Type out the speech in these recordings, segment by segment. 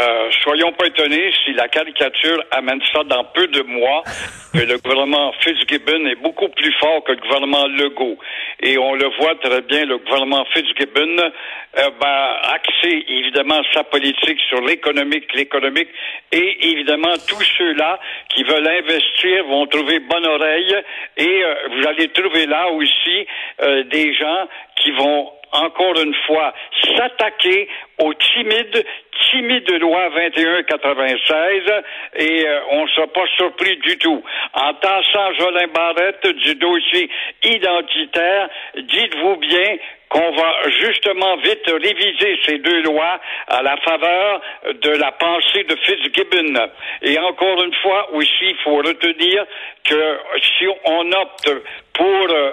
Euh, soyons pas étonnés si la caricature amène ça dans peu de mois, que le gouvernement Fitzgibbon est beaucoup plus fort que le gouvernement Legault. Et on le voit très bien, le gouvernement Fitzgibbon euh, va axer évidemment sa politique sur l'économique, l'économique, et évidemment tous ceux-là qui veulent investir vont trouver bonne oreille, et euh, vous allez trouver là aussi euh, des gens qui vont encore une fois, s'attaquer aux timides, timides loi 2196 et euh, on ne sera pas surpris du tout. En tassant Jolin Barrette du dossier identitaire, dites-vous bien qu'on va justement vite réviser ces deux lois à la faveur de la pensée de Fitzgibbon. Et encore une fois aussi, il faut retenir que si on opte pour euh,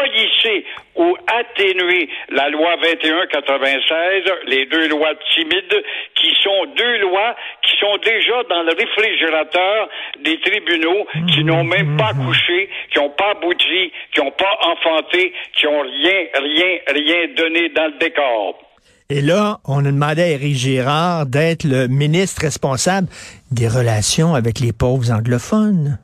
polisser ou atténuer la loi 2196, les deux lois timides, qui sont deux lois qui sont déjà dans le réfrigérateur des tribunaux, qui n'ont même pas couché, qui n'ont pas abouti, qui n'ont pas enfanté, qui n'ont rien, rien, rien donné dans le décor. Et là, on a demandé à Éric Girard d'être le ministre responsable des relations avec les pauvres anglophones.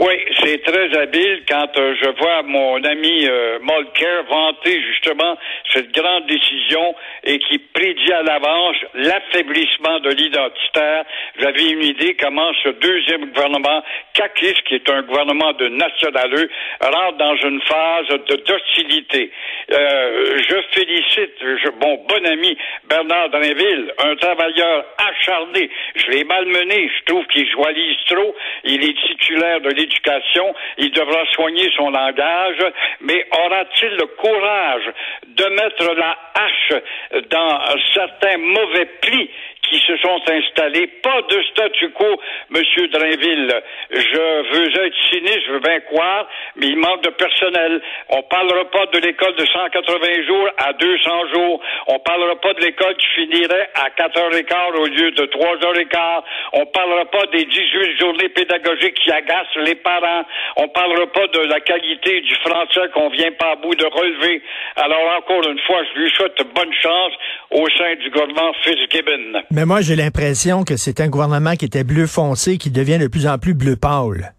Oui, c'est très habile quand euh, je vois mon ami euh, Molker vanter justement cette grande décision et qui prédit à l'avance l'affaiblissement de l'identitaire. J'avais une idée comment ce deuxième gouvernement, CACIS, qui est un gouvernement de nationaleux, rentre dans une phase de docilité. Euh, je félicite je, mon bon ami Bernard Drinville, un travailleur acharné. Je l'ai malmené, je trouve qu'il joue trop. Il est titulaire de l'éducation, il devra soigner son langage, mais aura-t-il le courage de mettre la hache dans certains mauvais plis qui se sont installés. Pas de statu quo, Monsieur Drainville. Je veux être cynique, je veux bien croire, mais il manque de personnel. On parlera pas de l'école de 180 jours à 200 jours. On parlera pas de l'école qui finirait à 4h15 au lieu de 3h15. On parlera pas des 18 journées pédagogiques qui agacent les parents. On parlera pas de la qualité du français qu'on vient pas à bout de relever. Alors encore une fois, je lui souhaite bonne chance au sein du gouvernement Fitzgibbon. Mais moi, j'ai l'impression que c'est un gouvernement qui était bleu foncé qui devient de plus en plus bleu pâle.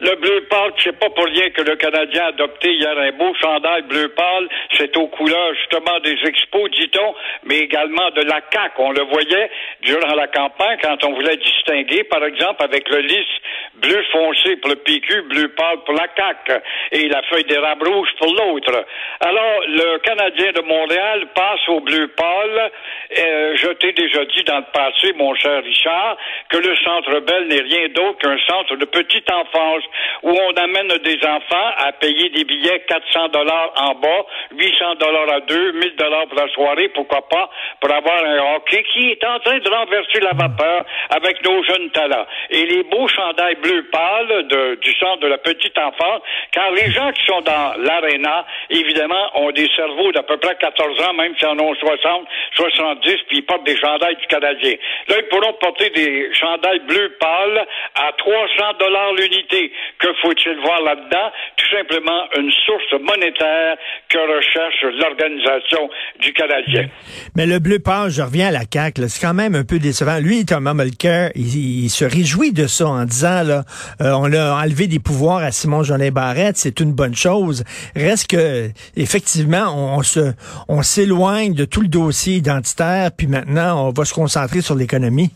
Le bleu pâle, c'est pas pour rien que le Canadien a adopté hier un beau chandail bleu pâle. C'est aux couleurs justement des expos, dit-on, mais également de la CAQ. On le voyait durant la campagne quand on voulait distinguer, par exemple, avec le lys bleu foncé pour le PQ, bleu pâle pour la CAQ et la feuille d'érable rouge pour l'autre. Alors, le Canadien de Montréal passe au bleu pâle. Euh, je t'ai déjà dit dans le passé, mon cher Richard, que le Centre Bell n'est rien d'autre qu'un centre de petite enfance où on amène des enfants à payer des billets 400 dollars en bas, 800 dollars à deux, 1000 dollars pour la soirée, pourquoi pas, pour avoir un hockey qui est en train de renverser la vapeur avec nos jeunes talents. Et les beaux chandails bleu pâle du centre de la petite enfance, car les gens qui sont dans l'aréna, évidemment, ont des cerveaux d'à peu près 14 ans, même s'ils en ont 60, 70, puis ils portent des chandails du Canadien. Là, ils pourront porter des chandails bleu pâle à 300 dollars l'unité. Que faut-il voir là-dedans? Tout simplement une source monétaire que recherche l'organisation du Canadien. Mais le bleu pâle, je reviens à la CAQ, c'est quand même un peu décevant. Lui, Thomas Mulcair, il, il se réjouit de ça en disant, là, euh, on a enlevé des pouvoirs à Simon Jolin Barrette, c'est une bonne chose. Reste que, effectivement, on, on se, on s'éloigne de tout le dossier identitaire, puis maintenant, on va se concentrer sur l'économie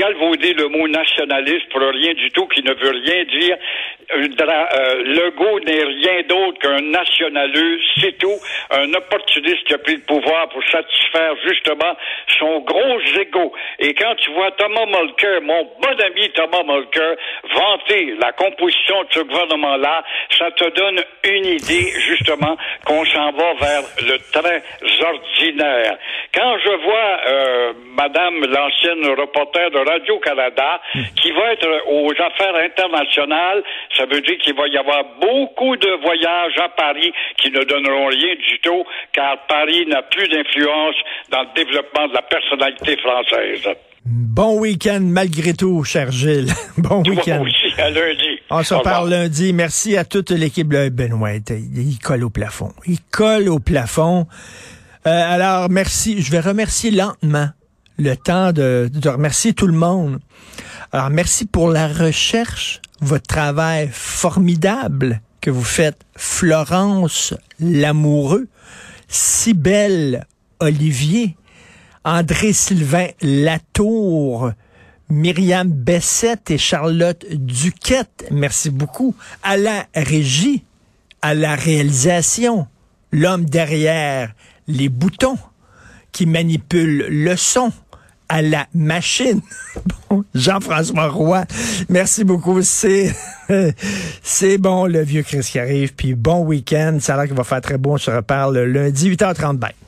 galvauder le mot nationaliste pour rien du tout, qui ne veut rien dire. Euh, Legault n'est rien d'autre qu'un nationaleux, c'est tout, un opportuniste qui a pris le pouvoir pour satisfaire justement son gros ego. Et quand tu vois Thomas Mulcair, mon bon ami Thomas Mulcair, vanter la composition de ce gouvernement-là, ça te donne une idée justement qu'on s'en va vers le très ordinaire. Quand je vois euh, Madame l'ancienne reporter de Radio-Canada, qui va être aux affaires internationales. Ça veut dire qu'il va y avoir beaucoup de voyages à Paris qui ne donneront rien du tout, car Paris n'a plus d'influence dans le développement de la personnalité française. Bon week-end malgré tout, cher Gilles. bon week-end. aussi, à lundi. On se reparle lundi. Merci à toute l'équipe. Benoît, il colle au plafond. Il colle au plafond. Euh, alors, merci. Je vais remercier lentement le temps de, remercier tout le monde. Alors, merci pour la recherche, votre travail formidable que vous faites. Florence Lamoureux, Cybelle Olivier, André-Sylvain Latour, Myriam Bessette et Charlotte Duquette. Merci beaucoup. À la régie, à la réalisation, l'homme derrière les boutons qui manipule le son à la machine. Bon, Jean-François Roy, merci beaucoup. C'est c'est bon le vieux Chris qui arrive. Puis bon week-end. Ça a l'air qu'il va faire très bon. On se reparle lundi 8h30.